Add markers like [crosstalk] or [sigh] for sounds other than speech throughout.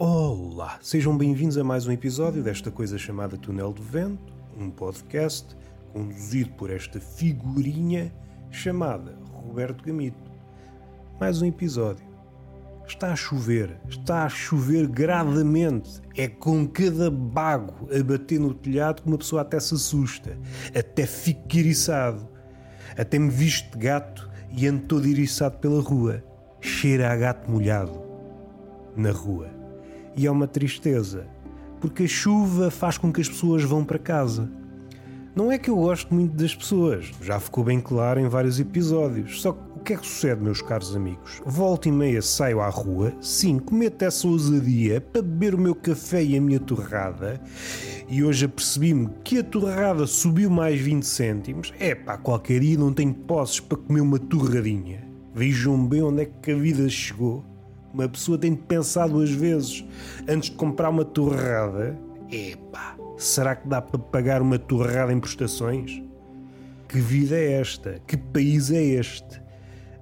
Olá, sejam bem-vindos a mais um episódio desta coisa chamada Túnel de Vento, um podcast conduzido por esta figurinha chamada Roberto Gamito. Mais um episódio. Está a chover, está a chover gradamente. É com cada bago a bater no telhado que uma pessoa até se assusta, até fica eriçado. Até me visto de gato e ando todo eriçado pela rua. Cheira a gato molhado na rua. E é uma tristeza, porque a chuva faz com que as pessoas vão para casa. Não é que eu gosto muito das pessoas, já ficou bem claro em vários episódios. Só que o que é que sucede, meus caros amigos? Volta e meia saio à rua, sim, cometo essa ousadia para beber o meu café e a minha torrada, e hoje apercebi-me que a torrada subiu mais 20 cêntimos. É pá, qualquer dia não tenho posses para comer uma torradinha. Vejam bem onde é que a vida chegou. Uma pessoa tem de pensar duas vezes antes de comprar uma torrada. Epá, será que dá para pagar uma torrada em prestações? Que vida é esta? Que país é este?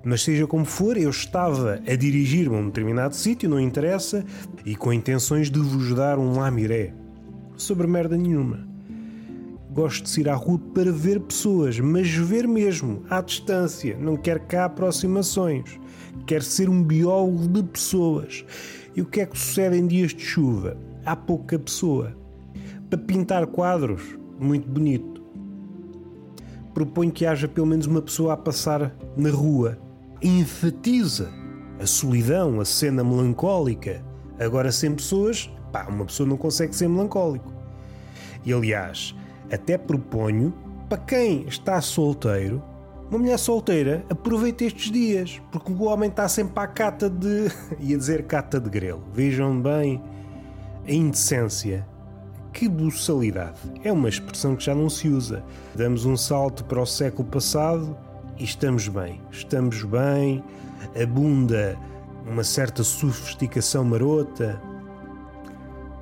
Mas seja como for, eu estava a dirigir-me a um determinado sítio, não interessa, e com intenções de vos dar um lamiré. Sobre merda nenhuma. Gosto de ir à rua para ver pessoas, mas ver mesmo, à distância. Não quero cá aproximações. Quero ser um biólogo de pessoas. E o que é que sucede em dias de chuva? Há pouca pessoa. Para pintar quadros, muito bonito. Proponho que haja pelo menos uma pessoa a passar na rua. Enfatiza a solidão, a cena melancólica. Agora, sem pessoas, pá, uma pessoa não consegue ser melancólico. E aliás, até proponho para quem está solteiro, uma mulher solteira aproveita estes dias, porque o homem está sempre à cata de. [laughs] ia dizer cata de grelo. Vejam bem a indecência. Que buçalidade. É uma expressão que já não se usa. Damos um salto para o século passado e estamos bem. Estamos bem, abunda uma certa sofisticação marota.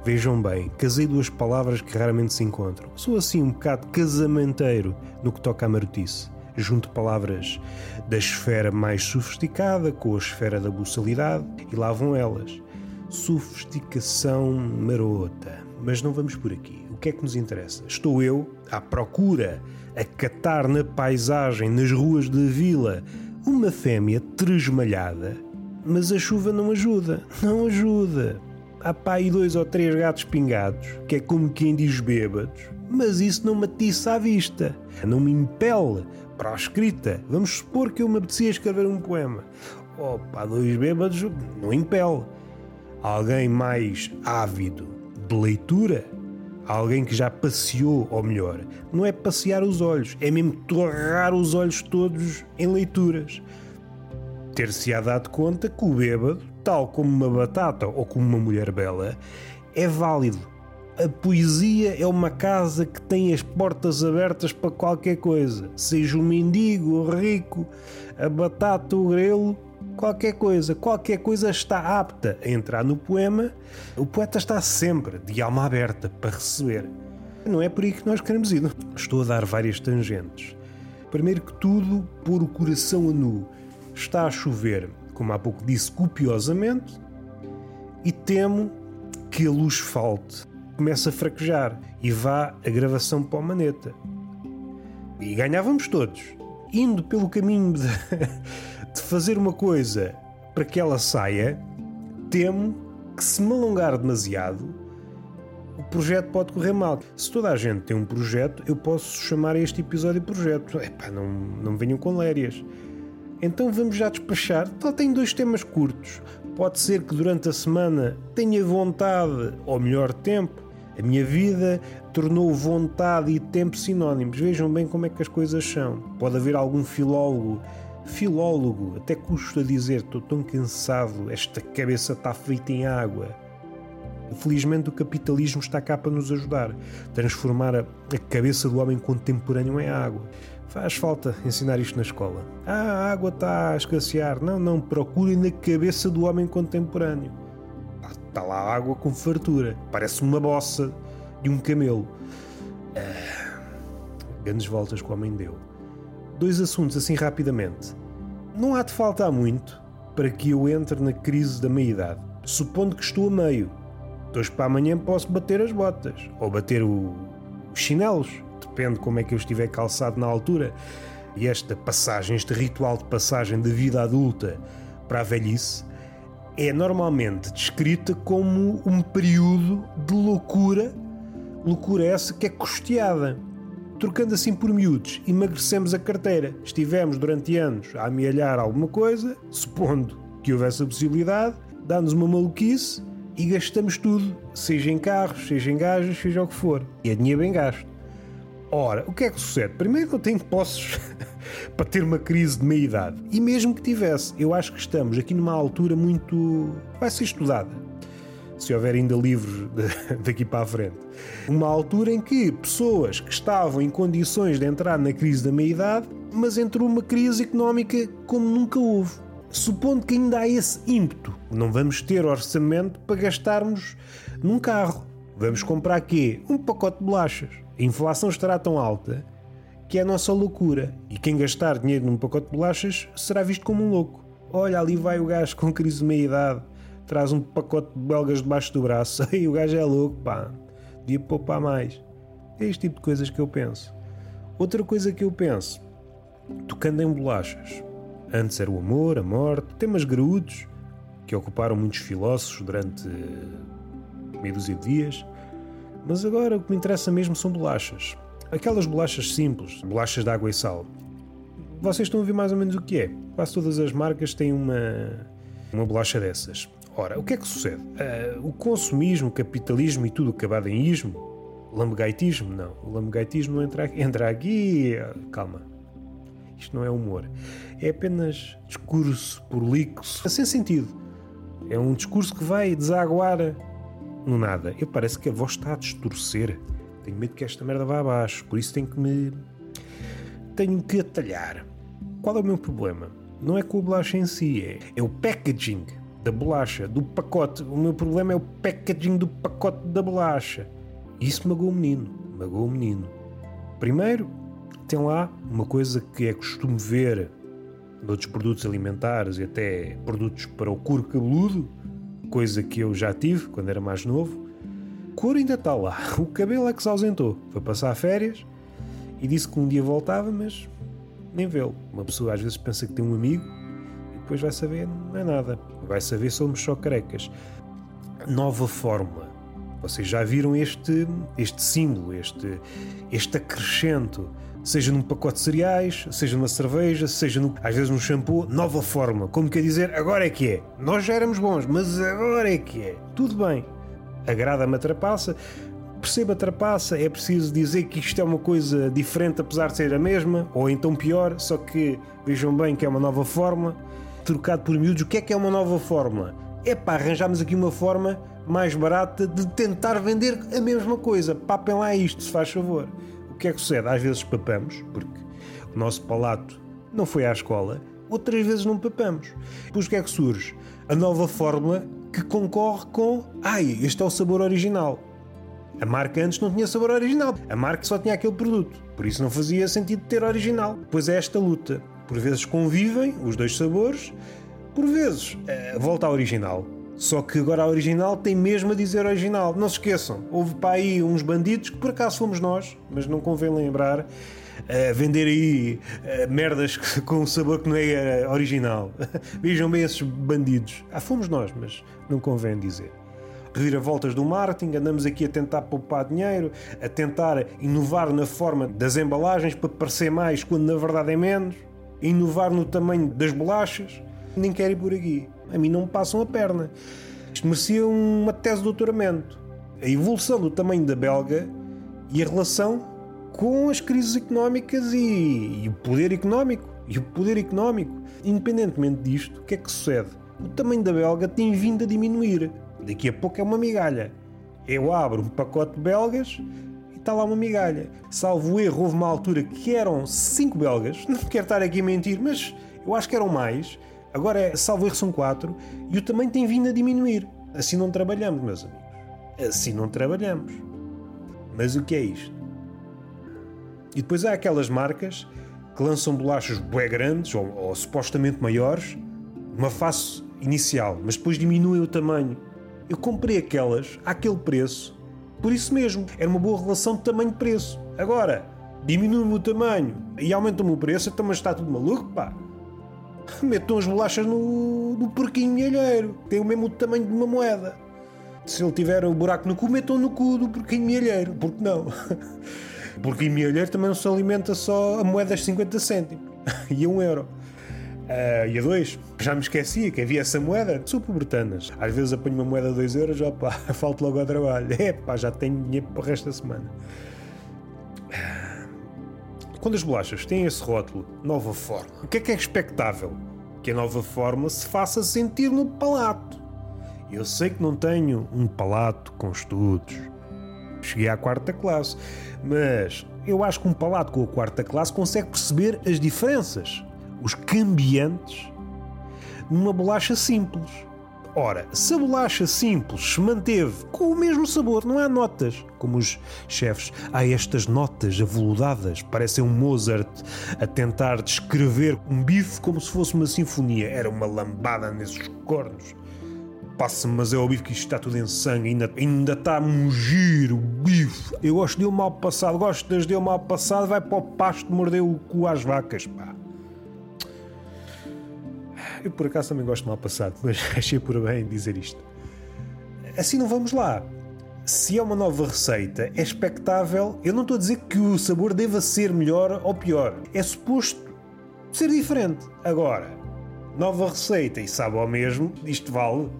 Vejam bem, casei duas palavras que raramente se encontram. Sou assim um bocado casamenteiro no que toca à marotice. Junto palavras da esfera mais sofisticada com a esfera da buçalidade e lá vão elas. Sofisticação marota. Mas não vamos por aqui. O que é que nos interessa? Estou eu à procura, a catar na paisagem, nas ruas da vila, uma fêmea tresmalhada, mas a chuva não ajuda. Não ajuda há pá aí dois ou três gatos pingados, que é como quem diz bêbados, mas isso não me atiça à vista, não me impele para a escrita. Vamos supor que eu me apetecia escrever um poema. Opa, dois bêbados não impele. Alguém mais ávido de leitura, alguém que já passeou, ou melhor, não é passear os olhos, é mesmo torrar os olhos todos em leituras. Ter-se-á dado conta que o bêbado tal como uma batata ou como uma mulher bela, é válido. A poesia é uma casa que tem as portas abertas para qualquer coisa, seja o mendigo, o rico, a batata, o grelo, qualquer coisa. Qualquer coisa está apta a entrar no poema. O poeta está sempre de alma aberta para receber. Não é por aí que nós queremos ir. Estou a dar várias tangentes. Primeiro que tudo, pôr o coração a nu. Está a chover como há pouco disse, copiosamente, e temo que a luz falte, comece a fraquejar e vá a gravação para o maneta. E ganhávamos todos. Indo pelo caminho de, [laughs] de fazer uma coisa para que ela saia, temo que se me alongar demasiado, o projeto pode correr mal. Se toda a gente tem um projeto, eu posso chamar este episódio projeto. Epá, não, não venham com lérias. Então vamos já despachar. Só tem dois temas curtos. Pode ser que durante a semana tenha vontade, ou melhor, tempo. A minha vida tornou vontade e tempo sinónimos. Vejam bem como é que as coisas são. Pode haver algum filólogo, filólogo, até custa dizer, estou tão cansado, esta cabeça está feita em água. Felizmente o capitalismo está cá para nos ajudar, transformar a, cabeça do homem contemporâneo em água. Faz falta ensinar isto na escola. Ah, a água está a escassear. Não, não, procurem na cabeça do homem contemporâneo. Está lá água com fartura. Parece uma bossa de um camelo. Ah, grandes voltas que o homem deu. Dois assuntos assim rapidamente. Não há de faltar muito para que eu entre na crise da meia-idade. Supondo que estou a meio. hoje para amanhã posso bater as botas ou bater o, os chinelos, depende como é que eu estiver calçado na altura. E esta passagem, este ritual de passagem da vida adulta para a velhice, é normalmente descrita como um período de loucura, loucura essa que é custeada. Trocando assim por miúdos, emagrecemos a carteira. Estivemos durante anos a amealhar alguma coisa, supondo que houvesse a possibilidade, dá-nos uma maluquice e gastamos tudo, seja em carros, seja em gajas, seja o que for. E é dinheiro bem gasto. Ora, o que é que sucede? Primeiro eu tenho posses [laughs] para ter uma crise de meia-idade. E mesmo que tivesse, eu acho que estamos aqui numa altura muito. vai ser estudada. Se houver ainda livros [laughs] daqui para a frente. Uma altura em que pessoas que estavam em condições de entrar na crise da meia-idade, mas entrou uma crise económica como nunca houve. Supondo que ainda há esse ímpeto, não vamos ter orçamento para gastarmos num carro. Vamos comprar quê? Um pacote de bolachas. A inflação estará tão alta que é a nossa loucura. E quem gastar dinheiro num pacote de bolachas será visto como um louco. Olha, ali vai o gajo com crise de meia-idade, traz um pacote de belgas debaixo do braço. [laughs] E o gajo é louco, pá. Devia poupar mais. É este tipo de coisas que eu penso. Outra coisa que eu penso, tocando em bolachas. Antes era o amor, a morte, temas graúdos que ocuparam muitos filósofos durante meia dúzia de dias. Mas agora o que me interessa mesmo são bolachas. Aquelas bolachas simples, bolachas de água e sal. Vocês estão a ver mais ou menos o que é. Quase todas as marcas têm uma, uma bolacha dessas. Ora, o que é que sucede? Uh, o consumismo, o capitalismo e tudo acabado em ismo, lamegaitismo, não. O lamegaitismo não entra. Entra aqui. Calma. Isto não é humor. É apenas discurso prolixo, sem sentido. É um discurso que vai desaguar no nada. Eu parece que a voz está a distorcer. Tenho medo que esta merda vá abaixo, por isso tenho que me. tenho que atalhar. Qual é o meu problema? Não é com a bolacha em si, é, é o packaging da bolacha, do pacote. O meu problema é o packaging do pacote da bolacha. Isso magoou o menino. Magoou o menino. Primeiro, tem lá uma coisa que é costume ver noutros produtos alimentares e até produtos para o couro cabeludo, coisa que eu já tive quando era mais novo cor ainda está lá. [laughs] O cabelo é que se ausentou. Foi passar férias e disse que um dia voltava, mas nem vê-lo. Uma pessoa às vezes pensa que tem um amigo e depois vai saber, não é nada. Vai saber somos só carecas. Nova fórmula. Vocês já viram este, este símbolo, este, este acrescento, seja num pacote de cereais, seja numa cerveja, seja no, às vezes num shampoo, nova fórmula. Como quer dizer, agora é que é. Nós já éramos bons, mas agora é que é. Tudo bem agrada-me a trapaça. Perceba a trapaça, é preciso dizer que isto é uma coisa diferente, apesar de ser a mesma, ou então pior, só que vejam bem que é uma nova forma. Trocado por miúdos, o que é que é uma nova forma? É para arranjarmos aqui uma forma mais barata de tentar vender a mesma coisa. Papem lá isto, se faz favor. Que é que sucede? Às vezes papamos, porque o nosso palato não foi à escola, outras vezes não papamos. Pois o que é que surge? A nova fórmula que concorre com. Ai, este é o sabor original. A marca antes não tinha sabor original. A marca só tinha aquele produto. Por isso não fazia sentido ter original. Pois é esta luta. Por vezes convivem os dois sabores, por vezes eh, volta ao original. Só que agora a original tem mesmo a dizer original. Não se esqueçam, houve para aí uns bandidos que por acaso fomos nós, mas não convém lembrar a vender aí uh, merdas com um sabor que não é original. [laughs] Vejam bem esses bandidos. Ah, fomos nós, mas não convém dizer. Reviravoltas do marketing, andamos aqui a tentar poupar dinheiro, a tentar inovar na forma das embalagens para parecer mais quando na verdade é menos, inovar no tamanho das bolachas. Nem quero ir por aqui. A mim não me passam a perna. Isto merecia uma tese de doutoramento. A evolução do tamanho da belga e a relação com as crises económicas e, e, o poder económico. E o poder económico. Independentemente disto, o que é que sucede? O tamanho da belga tem vindo a diminuir. Daqui a pouco é uma migalha. Eu abro um pacote de belgas e está lá uma migalha. Salvo erro, houve uma altura que eram 5 belgas. Não quero estar aqui a mentir, mas eu acho que eram mais. Agora, é, salvo erro, são 4. E o tamanho tem vindo a diminuir. Assim não trabalhamos, meus amigos. Assim não trabalhamos. Mas o que é isto? E depois há aquelas marcas que lançam bolachas bué grandes ou, ou supostamente maiores, numa face inicial, mas depois diminuem o tamanho Eu comprei aquelas àquele preço, por isso mesmo. Era uma boa relação de tamanho-preço. Agora, diminui-me o tamanho e aumenta-me o preço, então mas está tudo maluco, pá. [laughs] Metam as bolachas no, no porquinho milheiro. Tem o mesmo tamanho de uma moeda. Se ele tiver o buraco no cu, metam no cu do porquinho milheiro. Porque não? O [laughs] porquinho milheiro também não se alimenta só a moedas de 50 cêntimos [laughs] e a 1 euro. Uh, e a 2, já me esquecia que havia essa moeda. Sou pobretanas. Às vezes apanho uma moeda de 2 euros, pá, falto logo ao trabalho. É pá, já tenho dinheiro para o resto da semana. Quando as bolachas têm esse rótulo, nova forma, o que é que é expectável? Que a nova forma se faça sentir no palato. Eu sei que não tenho um palato com estudos. Cheguei à quarta classe, mas eu acho que um palato com a quarta classe consegue perceber as diferenças, os cambiantes, numa bolacha simples. Ora, se a bolacha simples se manteve com o mesmo sabor, não há notas, como os chefes. Há estas notas aveludadas, parecem um Mozart a tentar descrever um bife como se fosse uma sinfonia. Era uma lambada nesses cornos. Passa-me, mas é o bife que isto está tudo em sangue, ainda, ainda está a mugir o bife. Eu gosto de um mal passado, gosto das de um mal passado, vai para o pasto morder o cu às vacas, pá. Eu por acaso também gosto de mal passado, mas [laughs] achei por bem dizer isto. Assim não vamos lá. Se é uma nova receita, é expectável. Eu não estou a dizer que o sabor deva ser melhor ou pior. É suposto ser diferente. Agora, nova receita e sabe ao mesmo, isto vale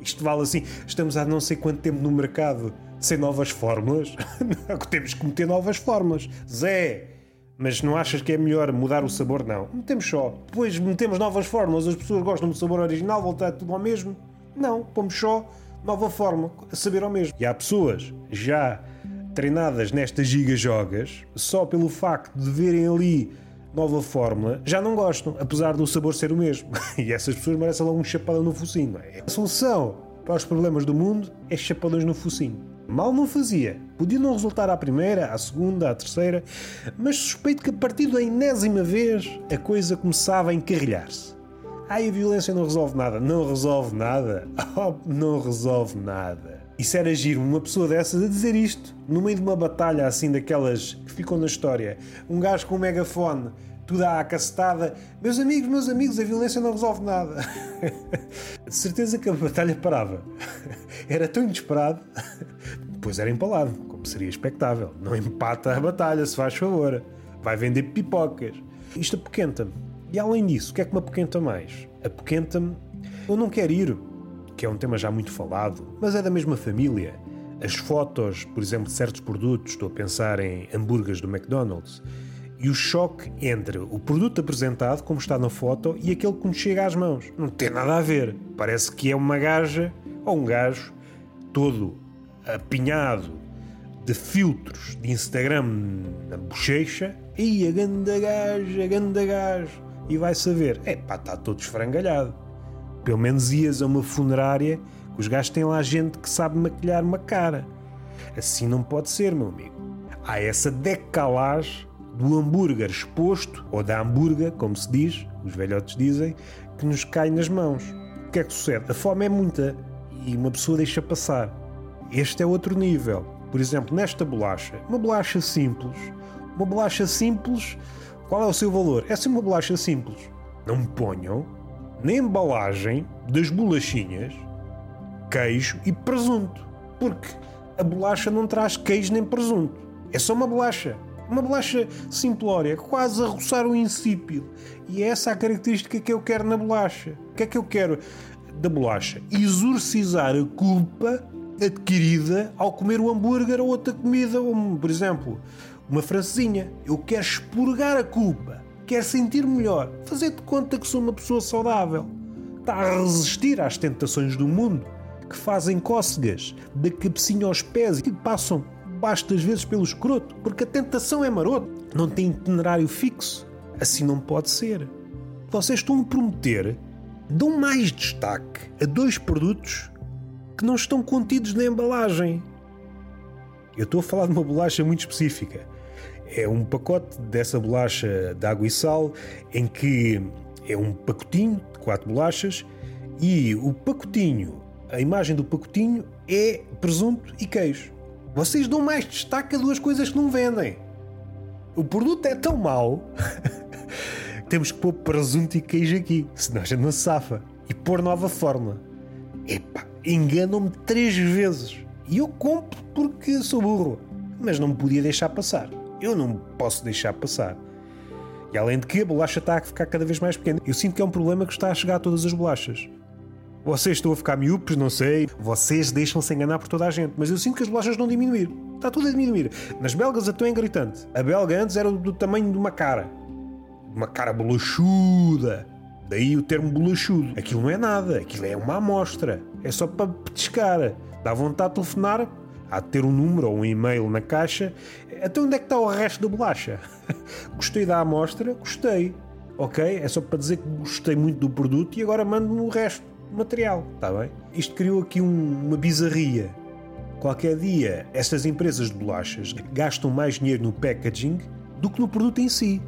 isto vale assim. Estamos há não sei quanto tempo no mercado sem novas fórmulas. [laughs] Temos que meter novas fórmulas. Zé, mas não achas que é melhor mudar o sabor? Não. Metemos só. Depois metemos novas fórmulas, as pessoas gostam do sabor original, voltar tudo ao mesmo? Não. Pomos só nova fórmula, saber ao mesmo. E há pessoas já treinadas nestas gigajogas, só pelo facto de verem ali nova fórmula, já não gostam, apesar do sabor ser o mesmo. [laughs] E essas pessoas merecem logo um chapadão no focinho. É? A solução para os problemas do mundo é chapadões no focinho. Mal não fazia. Podia não resultar à primeira, à segunda, à terceira, mas suspeito que a partir da enésima vez a coisa começava a encarrilhar-se. Ai, a violência não resolve nada. Não resolve nada. [laughs] Oh, não resolve nada. Isso era giro, uma pessoa dessas a dizer isto, no meio de uma batalha assim daquelas que ficam na história. Um gajo com um megafone, tudo à cacetada. Meus amigos, meus amigos, a violência não resolve nada. [laughs] de certeza que a batalha parava. [laughs] Era tão inesperado. [laughs] Depois era empalado, como seria expectável. Não empata a batalha, se faz favor. Vai vender pipocas. Isto apoquenta-me. E além disso, o que é que me apoquenta mais? Apoquenta-me. Eu não quero ir que é um tema já muito falado, mas é da mesma família. As fotos, por exemplo, de certos produtos, estou a pensar em hambúrgueres do McDonald's, e o choque entre o produto apresentado, como está na foto, e aquele que nos chega às mãos. Não tem nada a ver. Parece que é uma gaja ou um gajo todo apinhado de filtros de Instagram na bochecha e a ganda gaja, a ganda gajo. E vai saber, é pá, está todo esfrangalhado. Pelo menos ias a uma funerária que os gajos têm lá gente que sabe maquilhar uma cara. Assim não pode ser, meu amigo. Há essa decalagem do hambúrguer exposto, ou da hambúrguer, como se diz, os velhotes dizem, que nos cai nas mãos. O que é que sucede? A fome é muita e uma pessoa deixa passar. Este é outro nível. Por exemplo, nesta bolacha, uma bolacha simples, uma bolacha simples, qual é o seu valor? Essa é uma bolacha simples. Não me ponham na embalagem das bolachinhas queijo e presunto. Porque a bolacha não traz queijo nem presunto. É só uma bolacha. Uma bolacha simplória, quase a roçar o insípido. E é essa a característica que eu quero na bolacha. O que é que eu quero da bolacha? Exorcizar a culpa adquirida ao comer o hambúrguer ou outra comida, como, por exemplo, uma francesinha. Eu quero expurgar a culpa quer sentir melhor, fazer de conta que sou uma pessoa saudável. Está a resistir às tentações do mundo, que fazem cócegas da cabecinha aos pés e passam bastas vezes pelo escroto, porque a tentação é maroto, não tem itinerário fixo. Assim não pode ser. Vocês estão a prometer, dão mais destaque a dois produtos que não estão contidos na embalagem. Eu estou a falar de uma bolacha muito específica é um pacote dessa bolacha de água e sal, em que é um pacotinho de quatro bolachas e o pacotinho a imagem do pacotinho é presunto e queijo. Vocês dão mais destaque a duas coisas que não vendem. O produto é tão mau. [laughs] Temos que pôr presunto e queijo aqui, senão a gente não se safa. E pôr nova fórmula. Epá, enganam-me três vezes. E eu compro porque sou burro. Mas não me podia deixar passar. Eu não posso deixar passar. E além de que a bolacha está a ficar cada vez mais pequena. Eu sinto que é um problema que está a chegar a todas as bolachas. Vocês estão a ficar miúpes, não sei. Vocês deixam-se enganar por toda a gente. Mas eu sinto que as bolachas não diminuir. Está tudo a diminuir. Nas belgas até é gritante. A belga antes era do tamanho de uma cara. Uma cara bolachuda. Daí o termo bolachudo. Aquilo não é nada. Aquilo é uma amostra. É só para petiscar. Dá vontade de telefonar. Há de ter um número ou um e-mail na caixa. Até onde é que está o resto da bolacha? [laughs] gostei da amostra? Gostei. Ok? É só para dizer que gostei muito do produto e agora mando-me o resto material, está bem? Isto criou aqui um, uma bizarria. Qualquer dia, estas empresas de bolachas gastam mais dinheiro no packaging do que no produto em si.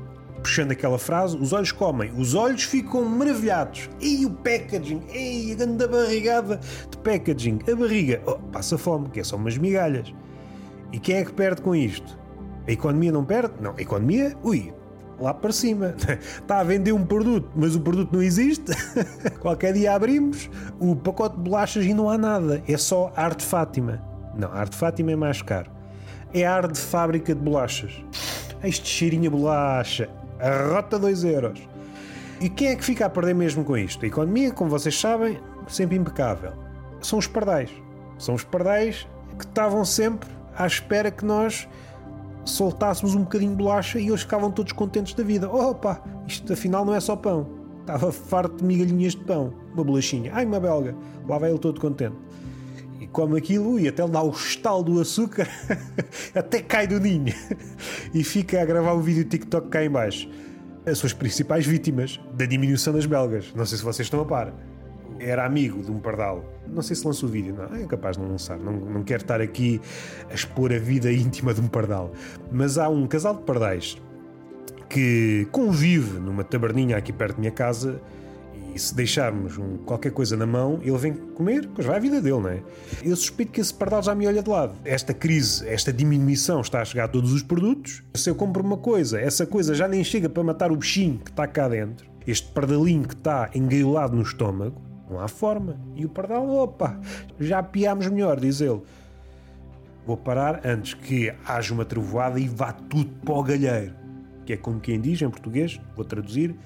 Puxando aquela frase, os olhos comem, os olhos ficam maravilhados. E o packaging, ei, a grande barrigada de packaging, a barriga, oh, passa fome, que é só umas migalhas. E quem é que perde com isto? A economia não perde? Não, a economia, ui, lá para cima. Está [laughs] a vender um produto, mas o produto não existe. [laughs] Qualquer dia abrimos o pacote de bolachas e não há nada. É só ar de Fátima. Não, ar de Fátima é mais caro. É ar de fábrica de bolachas. Este cheirinho a bolacha. Rota 2 euros. E quem é que fica a perder mesmo com isto? A economia, como vocês sabem, sempre impecável. São os pardais. São os pardais que estavam sempre à espera que nós soltássemos um bocadinho de bolacha e eles ficavam todos contentes da vida. Opa, isto afinal não é só pão. Estava farto de migalhinhas de pão. Uma bolachinha. Ai, uma belga. Lá vai ele todo contente. E come aquilo e até lhe dá o estalo do açúcar. [laughs] até cai do ninho. e fica a gravar o vídeo TikTok cá em baixo. As suas principais vítimas da diminuição das belgas. Não sei se vocês estão a par era amigo de um pardal. Não sei se lançou o vídeo, não, é capaz de não lançar. Não, não quero estar aqui a expor a vida [laughs] íntima de um pardal. Mas há um casal de pardais que convive numa taberninha aqui perto da minha casa e se deixarmos um, qualquer coisa na mão, ele vem comer, pois vai a vida dele, não é? Eu suspeito que esse pardal já me olha de lado. Esta crise, esta diminuição está a chegar a todos os produtos. Se eu compro uma coisa, essa coisa já nem chega para matar o bichinho que está cá dentro, este pardalinho que está engaiolado no estômago, não há forma. E o pardal, opa, já piámos melhor, diz ele. Vou parar antes que haja uma trovoada e vá tudo para o galheiro. Que é como quem diz em português, vou traduzir,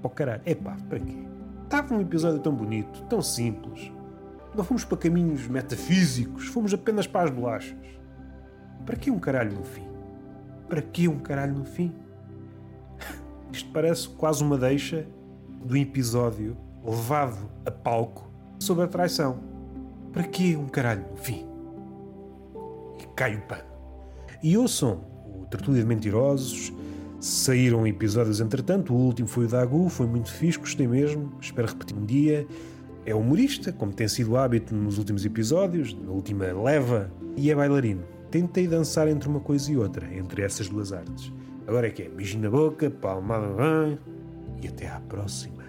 para o caralho. Epá, para quê? Estava um episódio tão bonito, tão simples. Não fomos para caminhos metafísicos, fomos apenas para as bolachas. Para que um caralho no fim? Para que um caralho no fim? [laughs] Isto parece quase uma deixa do episódio levado a palco sobre a traição. Para quê um caralho? Enfim. E cai o pano. E ouçam o Tertúlia de Mentirosos. Saíram episódios entretanto. O último foi o da Agu, foi muito fixe, gostei mesmo. Espero repetir um dia. É humorista, como tem sido o hábito nos últimos episódios, na última leva, e é bailarino. Tentei dançar entre uma coisa e outra, entre essas duas artes. Agora é que é beijinho na boca, palmada bem, e até à próxima.